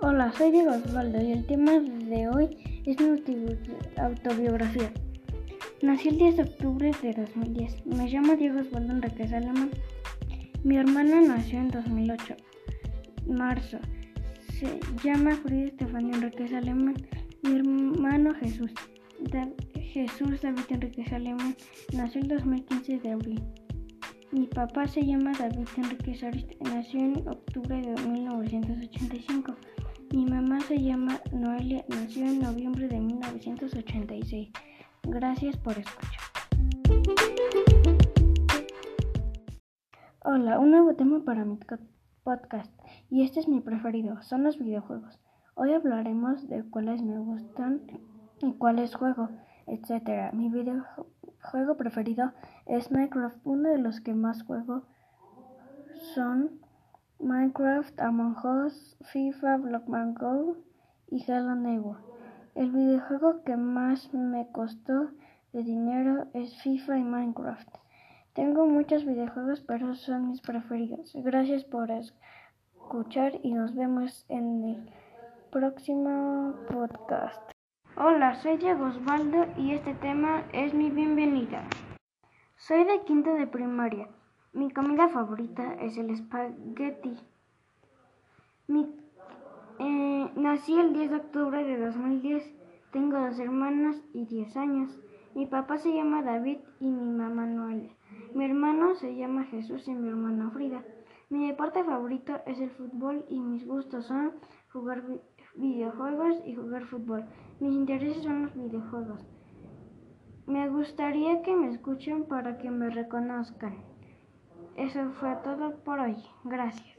Hola, soy Diego Osvaldo y el tema de hoy es mi autobiografía. Nací el 10 de octubre de 2010. Me llamo Diego Osvaldo Enriquez Alemán. Mi hermana nació en 2008, marzo. Se llama Frida Estefanía Enriquez Alemán. Mi hermano Jesús, Jesús David Enriquez Alemán, nació el 2015 de abril. Mi papá se llama David Enriquez Arist, nació en octubre de 1985. Se llama Noelia, nació en noviembre de 1986. Gracias por escuchar. Hola, un nuevo tema para mi podcast y este es mi preferido, son los videojuegos. Hoy hablaremos de cuáles me gustan y cuáles juego, etc. Mi videojuego preferido es Minecraft. Uno de los que más juego son Minecraft, Among Us, FIFA, Blockman Go y Hello Neighbor. El videojuego que más me costó de dinero es FIFA y Minecraft. Tengo muchos videojuegos, pero son mis preferidos. Gracias por escuchar y nos vemos en el próximo podcast. Hola, soy Diego Osvaldo y este tema es mi bienvenida. Soy de quinto de primaria. Mi comida favorita es el espagueti. Eh, nací el 10 de octubre de 2010. Tengo dos hermanas y 10 años. Mi papá se llama David y mi mamá Noelia. Mi hermano se llama Jesús y mi hermana Frida. Mi deporte favorito es el fútbol y mis gustos son jugar videojuegos y jugar fútbol. Mis intereses son los videojuegos. Me gustaría que me escuchen para que me reconozcan. Eso fue todo por hoy. Gracias.